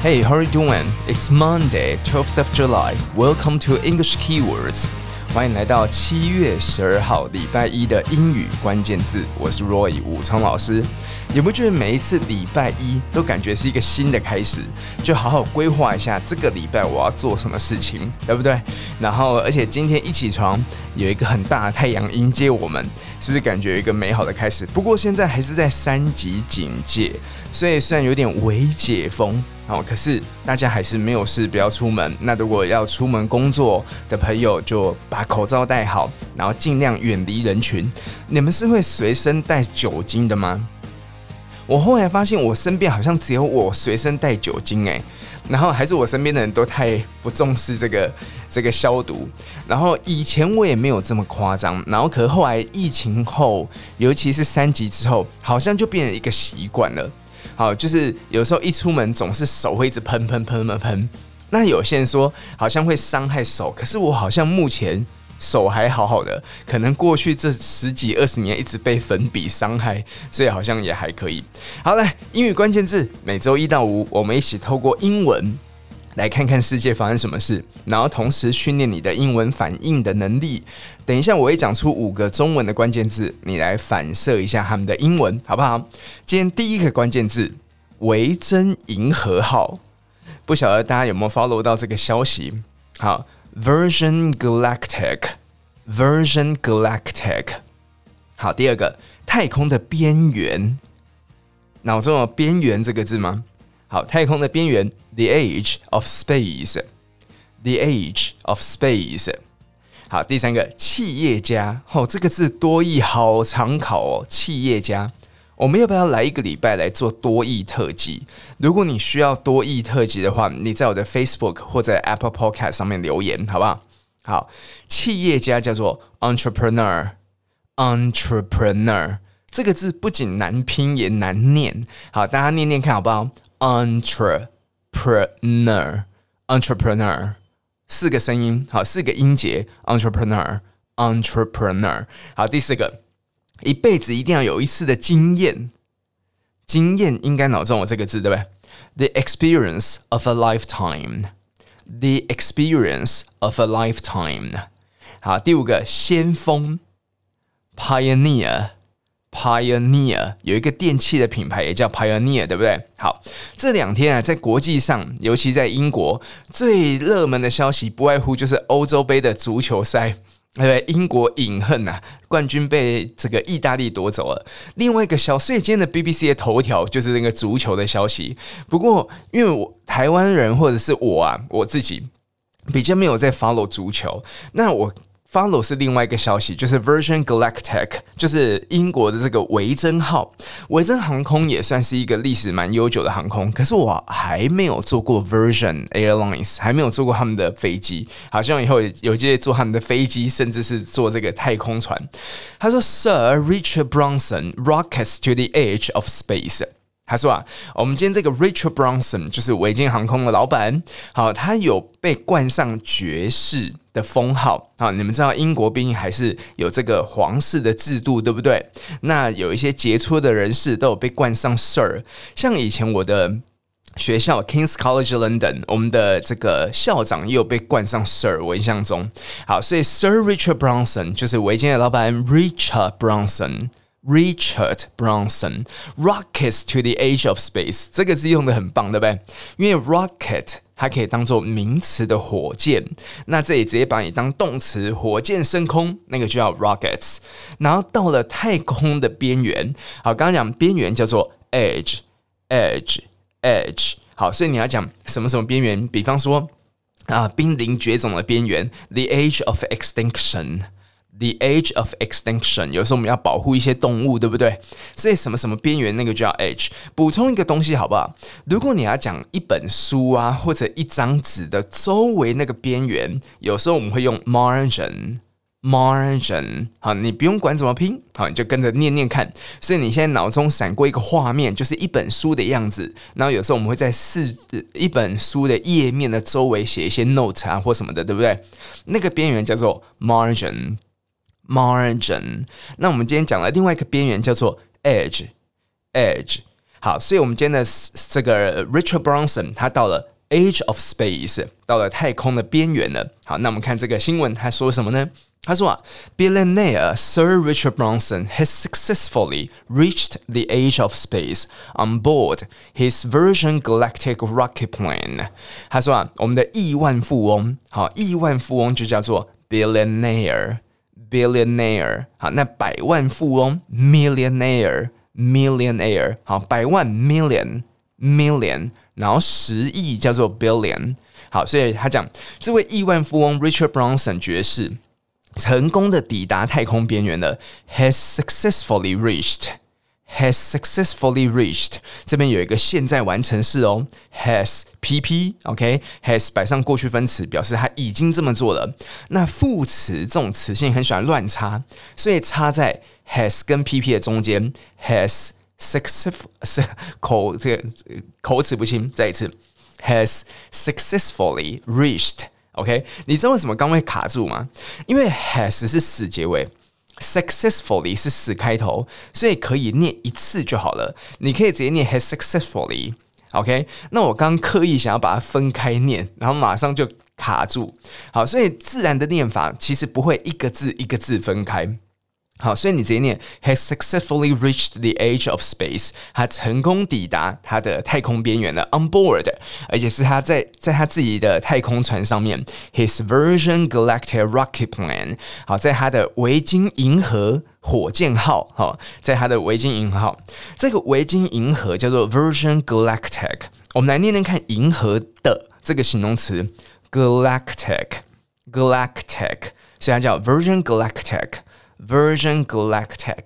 Hey, how are you doing? It's Monday, twelfth of July. Welcome to English Keywords. 欢迎来到七月十二号礼拜一的英语关键字。我是 Roy 武聪老师。有没有觉得每一次礼拜一都感觉是一个新的开始？就好好规划一下这个礼拜我要做什么事情，对不对？然后，而且今天一起床有一个很大的太阳迎接我们，是不是感觉有一个美好的开始？不过现在还是在三级警戒，所以虽然有点微解封。好，可是大家还是没有事，不要出门。那如果要出门工作的朋友，就把口罩戴好，然后尽量远离人群。你们是会随身带酒精的吗？我后来发现，我身边好像只有我随身带酒精诶，然后还是我身边的人都太不重视这个这个消毒。然后以前我也没有这么夸张，然后可是后来疫情后，尤其是三级之后，好像就变成一个习惯了。好，就是有时候一出门总是手会一直喷喷喷喷喷。那有些人说好像会伤害手，可是我好像目前手还好好的，可能过去这十几二十年一直被粉笔伤害，所以好像也还可以。好，来英语关键字，每周一到五，我们一起透过英文。来看看世界发生什么事，然后同时训练你的英文反应的能力。等一下我会讲出五个中文的关键字，你来反射一下他们的英文，好不好？今天第一个关键字“维珍银河号”，不晓得大家有没有 follow 到这个消息？好，Virgin Galactic，Virgin Galactic。好，第二个太空的边缘，脑中有“边缘”这个字吗？好，太空的边缘，the Age of space，the Age of space。好，第三个，企业家，哦，这个字多义好常考哦，企业家，我们要不要来一个礼拜来做多义特辑？如果你需要多义特辑的话，你在我的 Facebook 或者 Apple Podcast 上面留言，好不好？好，企业家叫做 entrepreneur，entrepreneur，这个字不仅难拼也难念，好，大家念念看好不好？entrepreneur，entrepreneur，四个声音，好，四个音节，entrepreneur，entrepreneur，好，第四个，一辈子一定要有一次的经验，经验应该脑中有这个字，对不对？The experience of a lifetime，the experience of a lifetime，好，第五个，先锋，pioneer。Pioneer 有一个电器的品牌也叫 Pioneer，对不对？好，这两天啊，在国际上，尤其在英国，最热门的消息不外乎就是欧洲杯的足球赛，对？英国饮恨呐，冠军被这个意大利夺走了。另外一个小碎间的 BBC 的头条就是那个足球的消息。不过，因为我台湾人或者是我啊，我自己比较没有在 follow 足球，那我。Follow 是另外一个消息，就是 Virgin Galactic，就是英国的这个维珍号。维珍航空也算是一个历史蛮悠久的航空，可是我还没有坐过 Virgin Airlines，还没有坐过他们的飞机。好，希望以后有机会坐他们的飞机，甚至是坐这个太空船。他说：“Sir Richard Branson rockets to the edge of space。”他说啊，我们今天这个 Richard Branson 就是维珍航空的老板，好，他有被冠上爵士的封号。啊，你们知道英国毕竟还是有这个皇室的制度，对不对？那有一些杰出的人士都有被冠上 Sir，像以前我的学校 King's College London，我们的这个校长也有被冠上 Sir，我印象中。好，所以 Sir Richard Bronson 就是维珍的老板 Richard Bronson。Richard Branson rockets to the edge of space，这个字用得很棒，对不对？因为 rocket 它可以当做名词的火箭，那这里直接把你当动词，火箭升空，那个就叫 rockets。然后到了太空的边缘，好，刚刚讲边缘叫做 edge，edge，edge。好，所以你要讲什么什么边缘，比方说啊，濒临绝种的边缘，the edge of extinction。The age of extinction，有时候我们要保护一些动物，对不对？所以什么什么边缘那个叫 age。补充一个东西好不好？如果你要讲一本书啊，或者一张纸的周围那个边缘，有时候我们会用 margin，margin。好，你不用管怎么拼，好，你就跟着念念看。所以你现在脑中闪过一个画面，就是一本书的样子。然后有时候我们会在四一本书的页面的周围写一些 note 啊或什么的，对不对？那个边缘叫做 margin。Margin，那我们今天讲了另外一个边缘叫做 edge，edge。 好，所以我们今天的这个 Richard Branson 他到了 Age of Space，到了太空的边缘了。好，那我们看这个新闻，他说什么呢？他说啊，Billionaire Sir Richard Branson has successfully reached the age of space on board his Virgin Galactic rocket plane。他说啊，我们的亿万富翁，好，亿万富翁就叫做 Billionaire，。好，那百万富翁 millionaire，millionaire。好，百万 million，million，然后十亿叫做 billion。好，所以他讲这位亿万富翁 Richard Branson 爵士。成功的抵达太空边缘了，has successfully reached Has successfully reached。这边有一个现在完成式哦，has pp，OK，has 摆上过去分词，表示他已经这么做了。那副词这种词性很喜欢乱插，所以插在 has 跟 pp 的中间，has successful 口这个口齿不清，再一次，has successfully reached。OK，你知道为什么刚会卡住吗？因为 has 是死结尾，successfully 是死开头，所以可以念一次就好了。你可以直接念 has successfully。OK，那我刚刻意想要把它分开念，然后马上就卡住。好，所以自然的念法其实不会一个字一个字分开。好，所以你直接念 has successfully reached the age of space，他成功抵达他的太空边缘了，on board，而且是他在在他自己的太空船上面，his Virgin Galactic rocket plan，好，在他的维京银河火箭号，好，在他的维京银河号，这个维京银河叫做 Virgin Galactic，我们来念念看银河的这个形容词，galactic，galactic，所以它叫 Virgin Galactic。Virgin Galactic，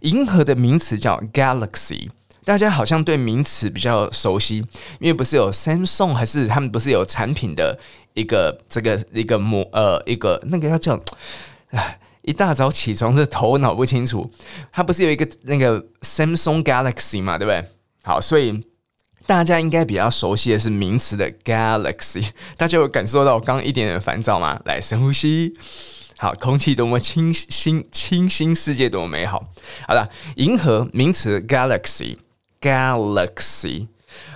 银河的名词叫 Galaxy，大家好像对名词比较熟悉，因为不是有 Samsung 还是他们不是有产品的一个这个一个模呃一个那个要叫唉，一大早起床是头脑不清楚，它不是有一个那个 Samsung Galaxy 嘛，对不对？好，所以大家应该比较熟悉的是名词的 Galaxy，大家有感受到我刚刚一点点烦躁吗？来深呼吸。好，空气多么清新，清新世界多么美好。好了，银河名词 galaxy，galaxy。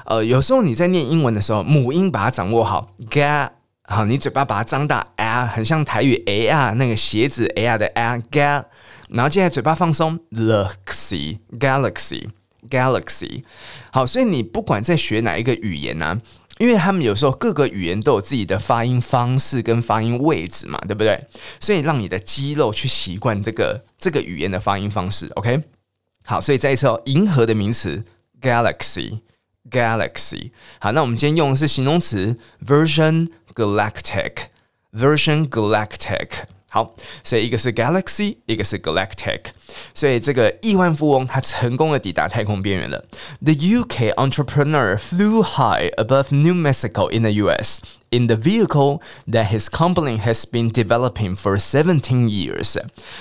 呃，有时候你在念英文的时候，母音把它掌握好，ga。好，你嘴巴把它张大，a，很像台语 a 啊，那个鞋子 a 啊的 a，ga。然后接下来嘴巴放松，luxy，galaxy，galaxy。好，所以你不管在学哪一个语言呢、因为他们有时候各个语言都有自己的发音方式跟发音位置嘛，对不对？所以让你的肌肉去习惯这个这个语言的发音方式。OK，好，所以再一次哦，银河的名词 Galaxy，Galaxy。好，那我们今天用的是形容词 version Galactic，Virgin Galactic。好，所以一个是 Galaxy，一个是 Galactic。所以这个亿万富翁他成功的抵达太空边缘了。The UK entrepreneur flew high above New Mexico in the US. In the vehicle that his company has been developing for seventeen years，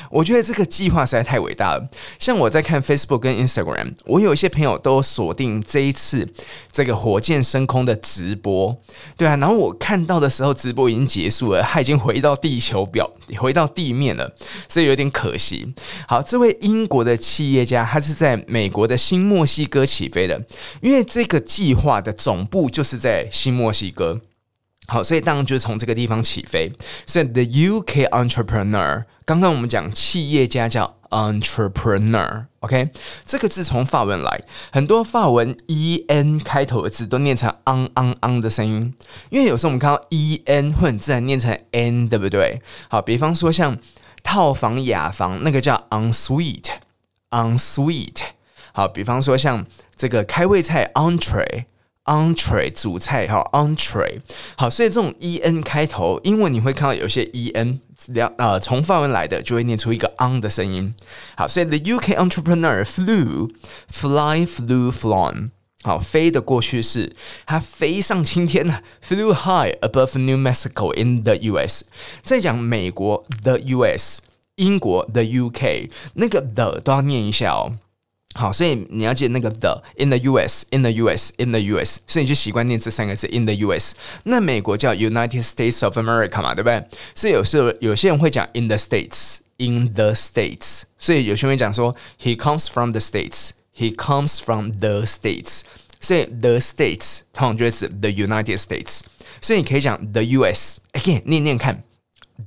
我觉得这个计划实在太伟大了。像我在看 Facebook 跟 Instagram，我有一些朋友都锁定这一次这个火箭升空的直播，对啊。然后我看到的时候，直播已经结束了，他已经回到地球表，回到地面了，所以有点可惜。好，这位英国的企业家，他是在美国的新墨西哥起飞的，因为这个计划的总部就是在新墨西哥。好，所以当然就是从这个地方起飞。所以 the UK entrepreneur，刚刚我们讲企业家叫 entrepreneur，OK？这个字从法文来，很多法文 en 开头的字都念成 ang ang ang 的声音，因为有时候我们看到 en 会很自然念成 n，对不对？好，比方说像套房、雅房，那个叫 ensuite，ensuite。好，比方说像这个开胃菜 entree。Entree 主菜哈，Entree 好，所以这种 e n 开头，英文你会看到有些 e n 两呃从范文来的就会念出一个 on 的声音。好，所以 the UK entrepreneur flew fly flew flown 好，飞的过去式，它飞上青天了，flew high above New Mexico in the US。再讲美国 the US，英国 the UK，那个 the 都要念一下哦。好，所以你要记得那个 the in the US in the US in the US，所以你就习惯念这三个字 in the US。那美国叫 United States of America 嘛，对不对？所以有时候有些人会讲 in the States in the States，所以有些人会讲说 he comes from the States He comes from the States，所以 the States 通常就是 the United States，所以你可以讲 the US。Again，念念看，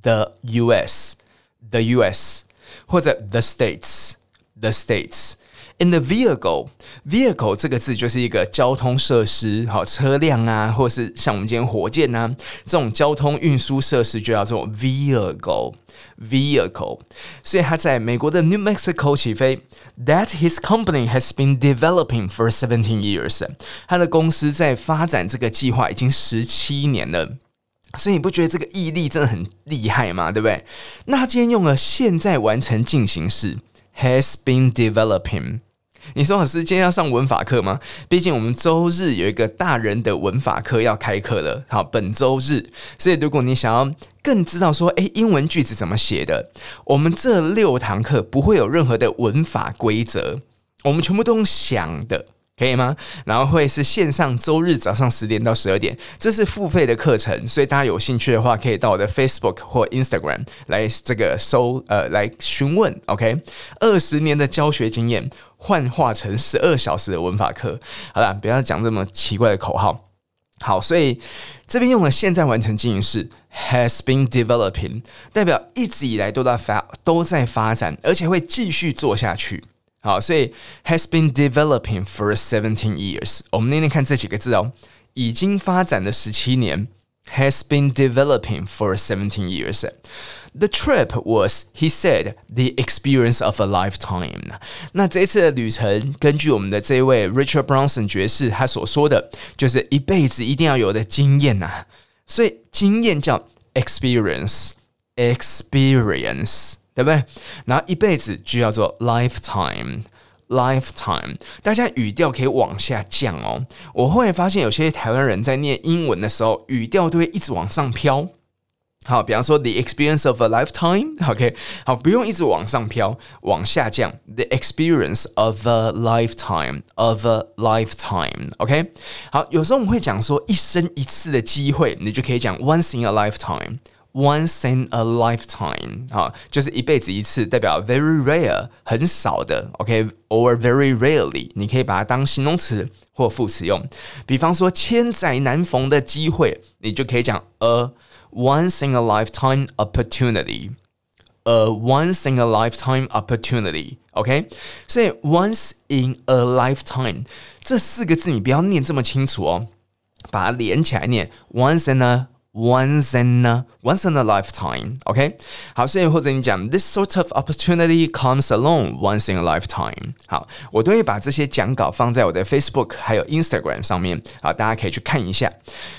the US，the US，或者 the States，the States。 In the vehicle，vehicle 这个字就是一个交通设施，好车辆啊，或是像我们今天火箭啊这种交通运输设施就叫做 vehicle，vehicle。所以他在美国的 New Mexico 起飞，That his company has been developing for seventeen years。他的公司在发展这个计划已经十七年了，所以你不觉得这个毅力真的很厉害吗？对不对？那他今天用了现在完成进行式，has been developing。 你说老师今天要上文法课吗？毕竟我们周日有一个大人的文法课要开课了。好，本周日，所以如果你想要更知道说，诶，英文句子怎么写的，我们这六堂课不会有任何的文法规则，我们全部都用想的。可以吗？然后会是线上周日早上十点到十二点，这是付费的课程，所以大家有兴趣的话，可以到我的 Facebook 或 Instagram 来这个搜呃来询问。OK，二十年的教学经验幻化成十二小时的文法课。好了，不要讲这么奇怪的口号。好，所以这边用了现在完成进行式 has been developing，代表一直以来都在发都在发展，而且会继续做下去。好，所以 has been developing for seventeen years。我们念念看这几个字哦，已经发展了十七年。has been developing for seventeen years. The trip was, he said, the experience of a lifetime. 那这一次的旅程，根据我们的这位 Richard Branson 爵士他所说的，就是一辈子一定要有的经验呐、啊。所以经验叫 experience，experience。对不对？然后一辈子就叫做 Lifetime，。大家语调可以往下降哦。我后来发现，有些台湾人在念英文的时候，语调都会一直往上飘。好，比方说 the experience of a lifetime，OK，好，不用一直往上飘，往下降。the experience of a lifetime，of a lifetime，OK。好，有时候我们会讲说一生一次的机会，你就可以讲 once in a lifetime。Once in a lifetime，哈，就是一辈子一次，代表 very rare，很少的，OK，or very rarely，你可以把它当形容词或副词用。比方说千载难逢的机会，你就可以讲 a once in a lifetime opportunity，a once in a lifetime opportunity，OK，所以 once in a lifetime 这四个字你不要念这么清楚哦，把它连起来念 once in a。 Once in a once in a lifetime, OK 好，所以或者你讲 this sort of opportunity comes along once in a lifetime。好，我都会把这些讲稿放在我的 Facebook 还有 Instagram 上面，好，大家可以去看一下。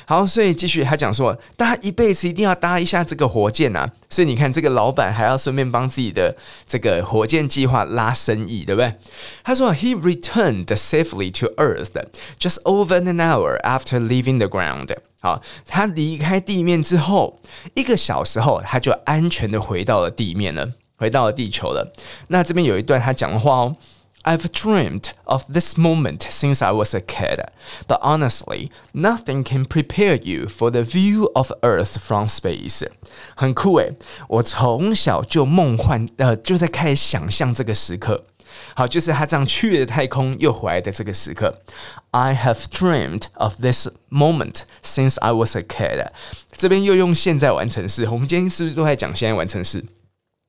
好，所以继续他讲说，大家一辈子一定要搭一下这个火箭啊！所以你看，这个老板还要顺便帮自己的这个火箭计划拉生意，对不对？他说，He returned safely to Earth just over an hour after leaving the ground。好，他离开地面之后，一个小时后，他就安全的回到了地面了，回到了地球了。那这边有一段他讲的话哦 ，I've dreamed of this moment since I was a kid, but honestly, nothing can prepare you for the view of Earth from space。很酷诶，我从小就梦幻，呃，就在开始想象这个时刻。好，就是他这样去了太空又回来的这个时刻。I have dreamed of this moment since I was a kid。这边又用现在完成式，我们今天是不是都在讲现在完成式？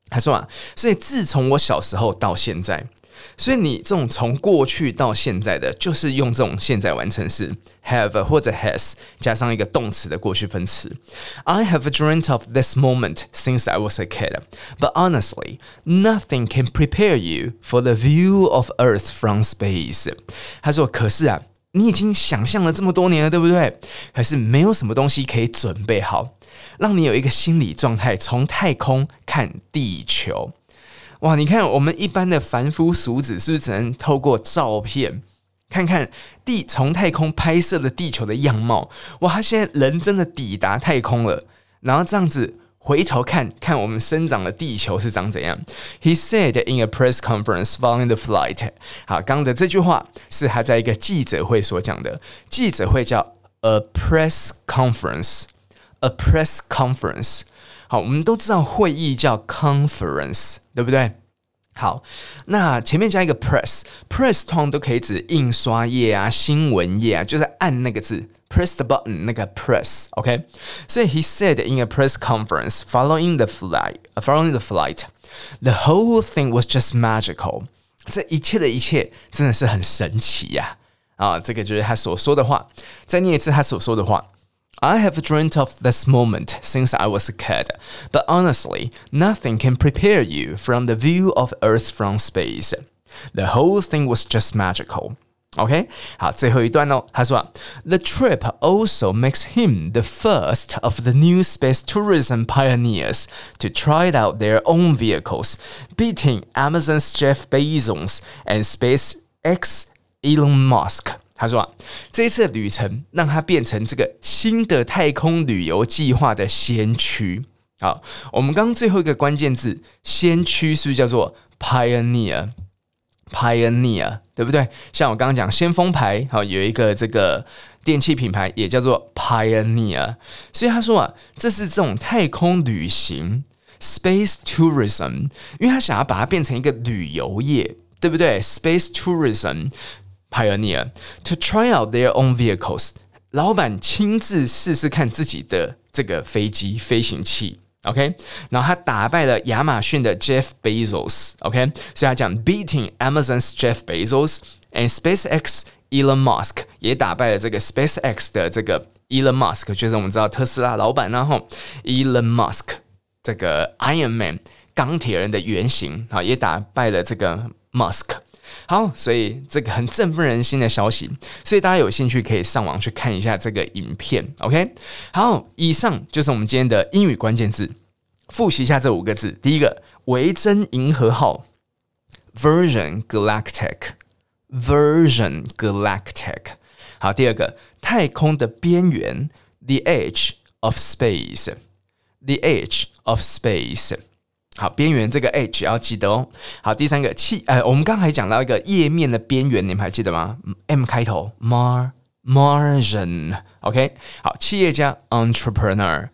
他说啊，所以自从我小时候到现在。 所以你这种从过去到现在的，就是用这种现在完成式 have 或者 has 加上一个动词的过去分词。I have dreamt of this moment since I was a kid, but honestly, nothing can prepare you for the view of Earth from space。他说：“可是啊，你已经想象了这么多年了，对不对？可是没有什么东西可以准备好，让你有一个心理状态，从太空看地球。”哇，你看我们一般的凡夫俗子，是不是只能透过照片看看地从太空拍摄的地球的样貌？哇，他现在人真的抵达太空了，然后这样子回头看看我们生长的地球是长怎样？He said in a press conference following the flight。好，刚刚的这句话是他在一个记者会所讲的，记者会叫 a press conference，a press conference。好，我们都知道会议叫 conference，对不对？ 好，那前面加一个 press，press 通常都可以指印刷业啊、新闻业啊，就是按那个字，press the button 那个 press，OK？、Okay? 所以 he said in a press conference following the flight, following the flight, the whole thing was just magical。这一切的一切真的是很神奇呀！啊，这个就是他所说的话。再念一次他所说的话。 I have dreamt of this moment since I was a kid, but honestly, nothing can prepare you from the view of Earth from space. The whole thing was just magical. OK，好，最后一段哦。他说，The trip also makes him the first of the new space tourism pioneers to try out their own vehicles, beating Amazon's Jeff Bezos and SpaceX Elon Musk. 他说啊，这一次旅程让他变成这个新的太空旅游计划的先驱。好，我们刚刚最后一个关键字“先驱”是不是叫做 pioneer？pioneer 对不对？像我刚刚讲先锋牌，好，有一个这个电器品牌也叫做 pioneer。所以他说啊，这是这种太空旅行 （space tourism），因为他想要把它变成一个旅游业，对不对？space tourism。Pioneer to try out their own vehicles，老板亲自试试看自己的这个飞机飞行器，OK，然后他打败了亚马逊的 Jeff Bezos，OK，所以他讲 beating Amazon's Jeff Bezos and SpaceX Elon Musk 也打败了这个 SpaceX 的这个 Elon Musk，就是我们知道特斯拉老板，然后 Elon Musk 这个 Iron Man 钢铁人的原型啊，也打败了这个 Musk。 好，所以这个很振奋人心的消息，所以大家有兴趣可以上网去看一下这个影片。OK，好，以上就是我们今天的英语关键字，复习一下这五个字。第一个，维珍银河号 Virgin Galactic，Virgin Galactic。好，第二个，太空的边缘 The Edge of Space，The Edge of Space。好，边缘这个 H 要记得哦。好，第三个气，呃，我们刚才讲到一个页面的边缘，你们还记得吗？M 开头，mar margin。OK，好，企业家 entrepreneur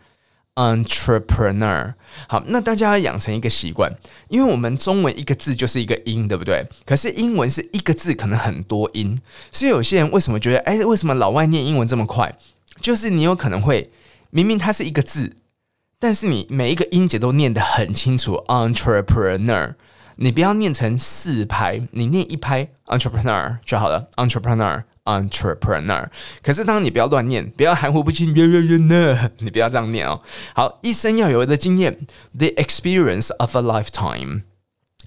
entrepreneur。好，那大家要养成一个习惯，因为我们中文一个字就是一个音，对不对？可是英文是一个字可能很多音，所以有些人为什么觉得，哎，为什么老外念英文这么快？就是你有可能会明明它是一个字。但是你每一个音节都念得很清楚，entrepreneur，你不要念成四拍，你念一拍 entrepreneur 就好了，entrepreneur，entrepreneur。可是当你不要乱念，不要含糊不清，你不要这样念哦。好，一生要有的经验，the experience of a lifetime。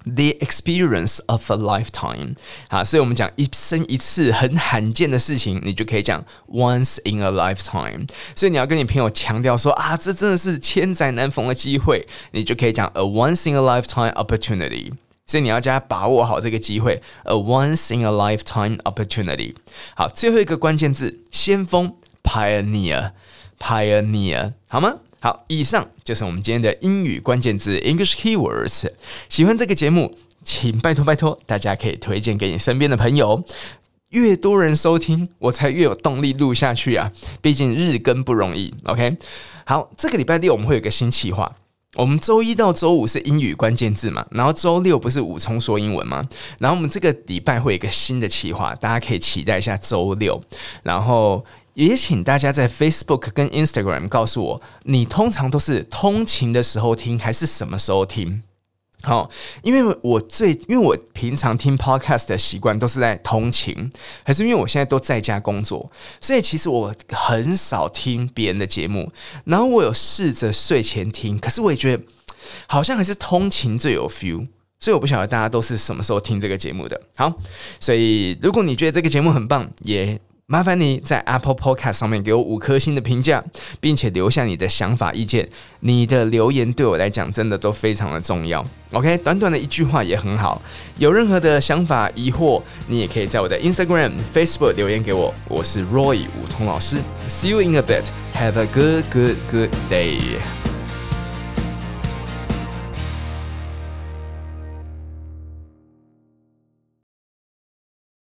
The experience of a lifetime，啊，所以我们讲一生一次很罕见的事情，你就可以讲 once in a lifetime。所以你要跟你朋友强调说啊，这真的是千载难逢的机会，你就可以讲 a once in a lifetime opportunity。所以你要加把握好这个机会，a once in a lifetime opportunity。好，最后一个关键字，先锋，pioneer，pioneer，好吗？ 好，以上就是我们今天的英语关键字 English keywords。喜欢这个节目，请拜托拜托，大家可以推荐给你身边的朋友。越多人收听，我才越有动力录下去啊！毕竟日更不容易。OK，好，这个礼拜六我们会有个新企划。我们周一到周五是英语关键字嘛，然后周六不是五重说英文吗？然后我们这个礼拜会有一个新的企划，大家可以期待一下周六。然后。也请大家在 Facebook 跟 Instagram 告诉我，你通常都是通勤的时候听，还是什么时候听？好，因为我最因为我平常听 Podcast 的习惯都是在通勤，还是因为我现在都在家工作，所以其实我很少听别人的节目。然后我有试着睡前听，可是我也觉得好像还是通勤最有 feel。所以我不晓得大家都是什么时候听这个节目的。好，所以如果你觉得这个节目很棒，也麻烦你在 Apple Podcast 上面给我五颗星的评价，并且留下你的想法意见。你的留言对我来讲真的都非常的重要。OK，短短的一句话也很好。有任何的想法疑惑，你也可以在我的 Instagram、Facebook 留言给我。我是 Roy 武聪老师。See you in a bit. Have a good, good, good day.